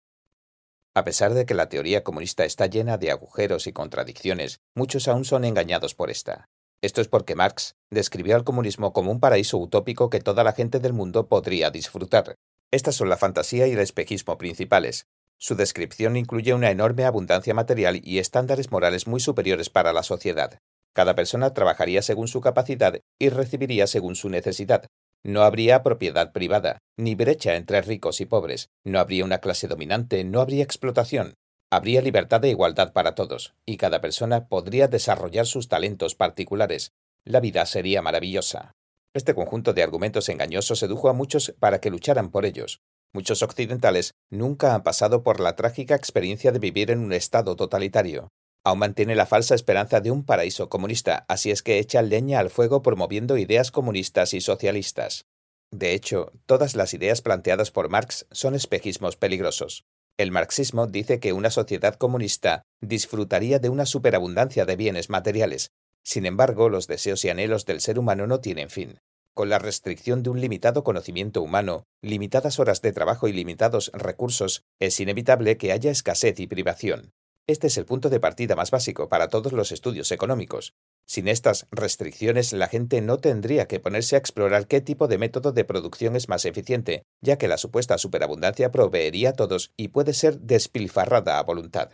A pesar de que la teoría comunista está llena de agujeros y contradicciones, muchos aún son engañados por esta. Esto es porque Marx describió al comunismo como un paraíso utópico que toda la gente del mundo podría disfrutar. Estas son la fantasía y el espejismo principales. Su descripción incluye una enorme abundancia material y estándares morales muy superiores para la sociedad. Cada persona trabajaría según su capacidad y recibiría según su necesidad, no habría propiedad privada, ni brecha entre ricos y pobres, no habría una clase dominante, no habría explotación. Habría libertad e igualdad para todos, y cada persona podría desarrollar sus talentos particulares. La vida sería maravillosa. Este conjunto de argumentos engañosos sedujo a muchos para que lucharan por ellos. Muchos occidentales nunca han pasado por la trágica experiencia de vivir en un estado totalitario. Aún mantiene la falsa esperanza de un paraíso comunista, así es que echa leña al fuego promoviendo ideas comunistas y socialistas. De hecho, todas las ideas planteadas por Marx son espejismos peligrosos. El marxismo dice que una sociedad comunista disfrutaría de una superabundancia de bienes materiales. Sin embargo, los deseos y anhelos del ser humano no tienen fin. Con la restricción de un limitado conocimiento humano, limitadas horas de trabajo y limitados recursos, es inevitable que haya escasez y privación. Este es el punto de partida más básico para todos los estudios económicos. Sin estas restricciones, la gente no tendría que ponerse a explorar qué tipo de método de producción es más eficiente, ya que la supuesta superabundancia proveería a todos y puede ser despilfarrada a voluntad.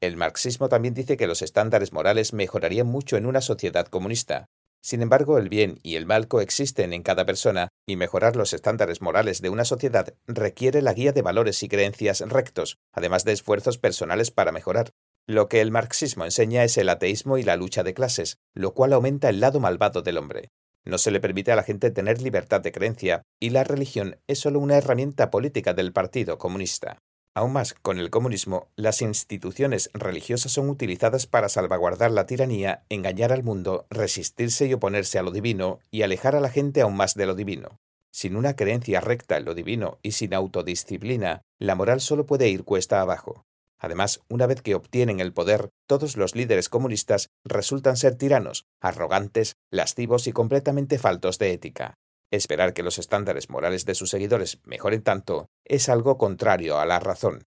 El marxismo también dice que los estándares morales mejorarían mucho en una sociedad comunista, sin embargo, el bien y el mal coexisten en cada persona, y mejorar los estándares morales de una sociedad requiere la guía de valores y creencias rectos, además de esfuerzos personales para mejorar. Lo que el marxismo enseña es el ateísmo y la lucha de clases, lo cual aumenta el lado malvado del hombre. No se le permite a la gente tener libertad de creencia, y la religión es solo una herramienta política del Partido Comunista. Aún más, con el comunismo, las instituciones religiosas son utilizadas para salvaguardar la tiranía, engañar al mundo, resistirse y oponerse a lo divino, y alejar a la gente aún más de lo divino. Sin una creencia recta en lo divino y sin autodisciplina, la moral solo puede ir cuesta abajo. Además, una vez que obtienen el poder, todos los líderes comunistas resultan ser tiranos, arrogantes, lascivos y completamente faltos de ética. Esperar que los estándares morales de sus seguidores mejoren tanto es algo contrario a la razón.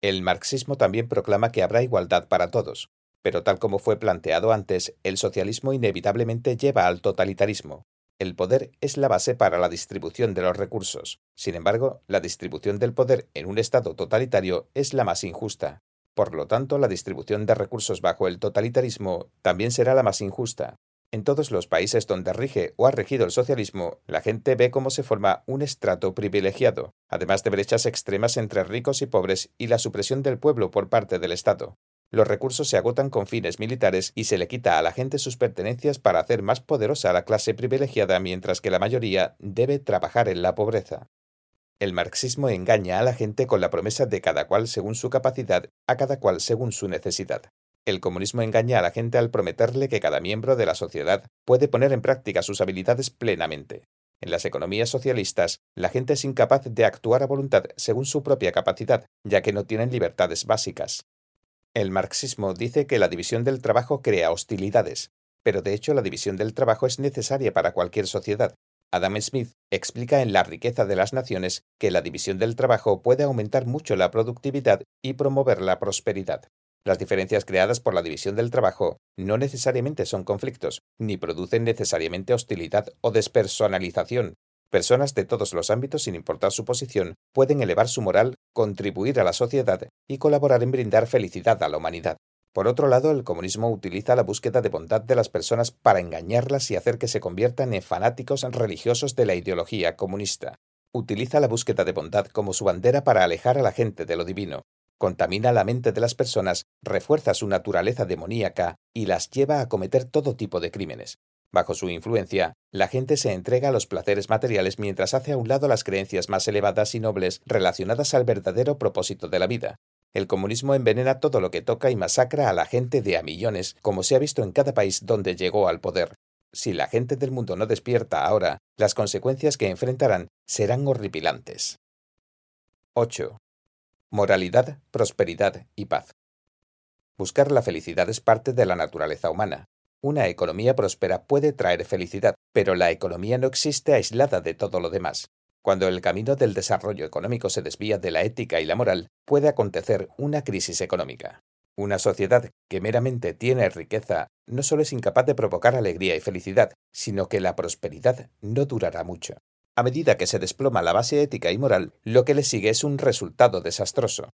El marxismo también proclama que habrá igualdad para todos, pero tal como fue planteado antes, el socialismo inevitablemente lleva al totalitarismo. El poder es la base para la distribución de los recursos. Sin embargo, la distribución del poder en un Estado totalitario es la más injusta. Por lo tanto, la distribución de recursos bajo el totalitarismo también será la más injusta. En todos los países donde rige o ha regido el socialismo, la gente ve cómo se forma un estrato privilegiado, además de brechas extremas entre ricos y pobres y la supresión del pueblo por parte del Estado. Los recursos se agotan con fines militares y se le quita a la gente sus pertenencias para hacer más poderosa a la clase privilegiada mientras que la mayoría debe trabajar en la pobreza. El marxismo engaña a la gente con la promesa de cada cual según su capacidad, a cada cual según su necesidad. El comunismo engaña a la gente al prometerle que cada miembro de la sociedad puede poner en práctica sus habilidades plenamente. En las economías socialistas, la gente es incapaz de actuar a voluntad según su propia capacidad, ya que no tienen libertades básicas. El marxismo dice que la división del trabajo crea hostilidades, pero de hecho la división del trabajo es necesaria para cualquier sociedad. Adam Smith explica en La riqueza de las naciones que la división del trabajo puede aumentar mucho la productividad y promover la prosperidad. Las diferencias creadas por la división del trabajo no necesariamente son conflictos, ni producen necesariamente hostilidad o despersonalización. Personas de todos los ámbitos, sin importar su posición, pueden elevar su moral, contribuir a la sociedad y colaborar en brindar felicidad a la humanidad. Por otro lado, el comunismo utiliza la búsqueda de bondad de las personas para engañarlas y hacer que se conviertan en fanáticos religiosos de la ideología comunista. Utiliza la búsqueda de bondad como su bandera para alejar a la gente de lo divino, contamina la mente de las personas, refuerza su naturaleza demoníaca y las lleva a cometer todo tipo de crímenes. Bajo su influencia, la gente se entrega a los placeres materiales mientras hace a un lado las creencias más elevadas y nobles relacionadas al verdadero propósito de la vida. El comunismo envenena todo lo que toca y masacra a la gente de a millones, como se ha visto en cada país donde llegó al poder. Si la gente del mundo no despierta ahora, las consecuencias que enfrentarán serán horripilantes. 8 moralidad, prosperidad y paz. Buscar la felicidad es parte de la naturaleza humana. Una economía próspera puede traer felicidad, pero la economía no existe aislada de todo lo demás. Cuando el camino del desarrollo económico se desvía de la ética y la moral, puede acontecer una crisis económica. Una sociedad que meramente tiene riqueza no solo es incapaz de provocar alegría y felicidad, sino que la prosperidad no durará mucho. A medida que se desploma la base ética y moral, lo que le sigue es un resultado desastroso.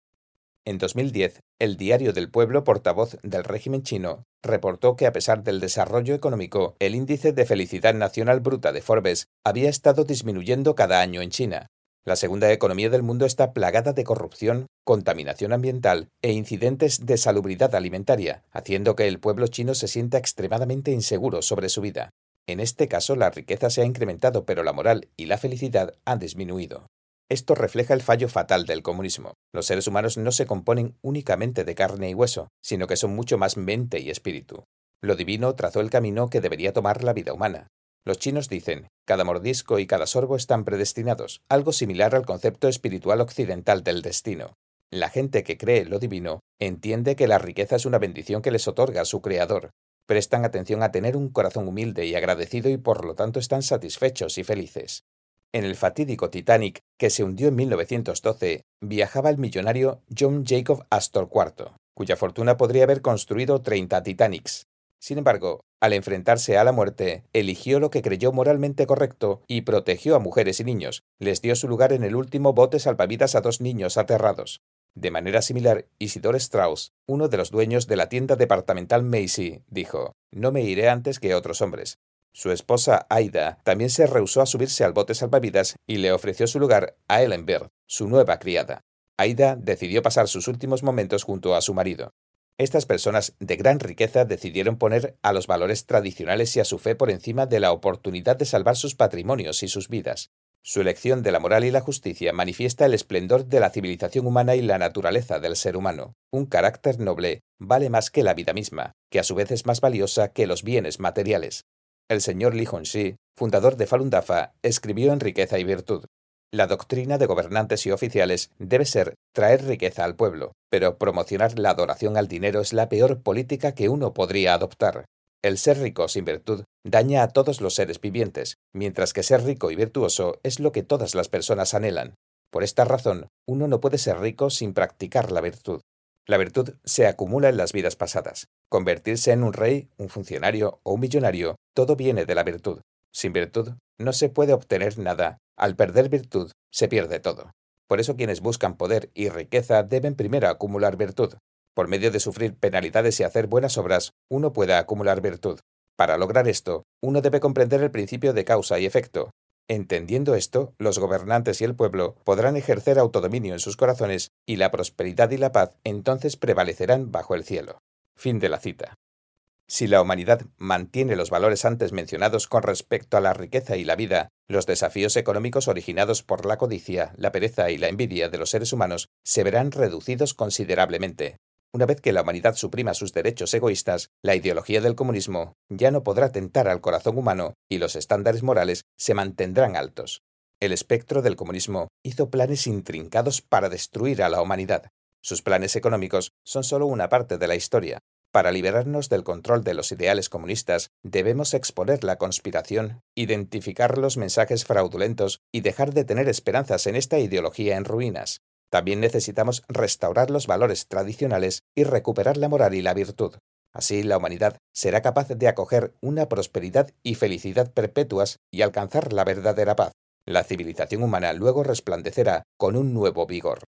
En 2010, el Diario del Pueblo, portavoz del régimen chino, reportó que a pesar del desarrollo económico, el índice de felicidad nacional bruta de Forbes había estado disminuyendo cada año en China. La segunda economía del mundo está plagada de corrupción, contaminación ambiental e incidentes de salubridad alimentaria, haciendo que el pueblo chino se sienta extremadamente inseguro sobre su vida. En este caso, la riqueza se ha incrementado, pero la moral y la felicidad han disminuido. Esto refleja el fallo fatal del comunismo. Los seres humanos no se componen únicamente de carne y hueso, sino que son mucho más mente y espíritu. Lo divino trazó el camino que debería tomar la vida humana. Los chinos dicen, cada mordisco y cada sorbo están predestinados, algo similar al concepto espiritual occidental del destino. La gente que cree lo divino entiende que la riqueza es una bendición que les otorga su Creador, prestan atención a tener un corazón humilde y agradecido y por lo tanto están satisfechos y felices. En el fatídico Titanic, que se hundió en 1912, viajaba el millonario John Jacob Astor IV, cuya fortuna podría haber construido 30 Titanics. Sin embargo, al enfrentarse a la muerte, eligió lo que creyó moralmente correcto y protegió a mujeres y niños. Les dio su lugar en el último bote salvavidas a dos niños aterrados. De manera similar, Isidore Strauss, uno de los dueños de la tienda departamental Macy, dijo, No me iré antes que otros hombres. Su esposa Aida también se rehusó a subirse al bote salvavidas y le ofreció su lugar a Ellen Bird, su nueva criada. Aida decidió pasar sus últimos momentos junto a su marido. Estas personas de gran riqueza decidieron poner a los valores tradicionales y a su fe por encima de la oportunidad de salvar sus patrimonios y sus vidas. Su elección de la moral y la justicia manifiesta el esplendor de la civilización humana y la naturaleza del ser humano. Un carácter noble vale más que la vida misma, que a su vez es más valiosa que los bienes materiales. El señor Li Hongxi, fundador de Falun Dafa, escribió en Riqueza y Virtud. La doctrina de gobernantes y oficiales debe ser traer riqueza al pueblo, pero promocionar la adoración al dinero es la peor política que uno podría adoptar. El ser rico sin virtud daña a todos los seres vivientes, mientras que ser rico y virtuoso es lo que todas las personas anhelan. Por esta razón, uno no puede ser rico sin practicar la virtud. La virtud se acumula en las vidas pasadas. Convertirse en un rey, un funcionario o un millonario, todo viene de la virtud. Sin virtud no se puede obtener nada. Al perder virtud, se pierde todo. Por eso quienes buscan poder y riqueza deben primero acumular virtud. Por medio de sufrir penalidades y hacer buenas obras, uno puede acumular virtud. Para lograr esto, uno debe comprender el principio de causa y efecto. Entendiendo esto, los gobernantes y el pueblo podrán ejercer autodominio en sus corazones y la prosperidad y la paz entonces prevalecerán bajo el cielo. Fin de la cita. Si la humanidad mantiene los valores antes mencionados con respecto a la riqueza y la vida, los desafíos económicos originados por la codicia, la pereza y la envidia de los seres humanos se verán reducidos considerablemente. Una vez que la humanidad suprima sus derechos egoístas, la ideología del comunismo ya no podrá tentar al corazón humano y los estándares morales se mantendrán altos. El espectro del comunismo hizo planes intrincados para destruir a la humanidad. Sus planes económicos son solo una parte de la historia. Para liberarnos del control de los ideales comunistas, debemos exponer la conspiración, identificar los mensajes fraudulentos y dejar de tener esperanzas en esta ideología en ruinas. También necesitamos restaurar los valores tradicionales y recuperar la moral y la virtud. Así la humanidad será capaz de acoger una prosperidad y felicidad perpetuas y alcanzar la verdadera paz. La civilización humana luego resplandecerá con un nuevo vigor.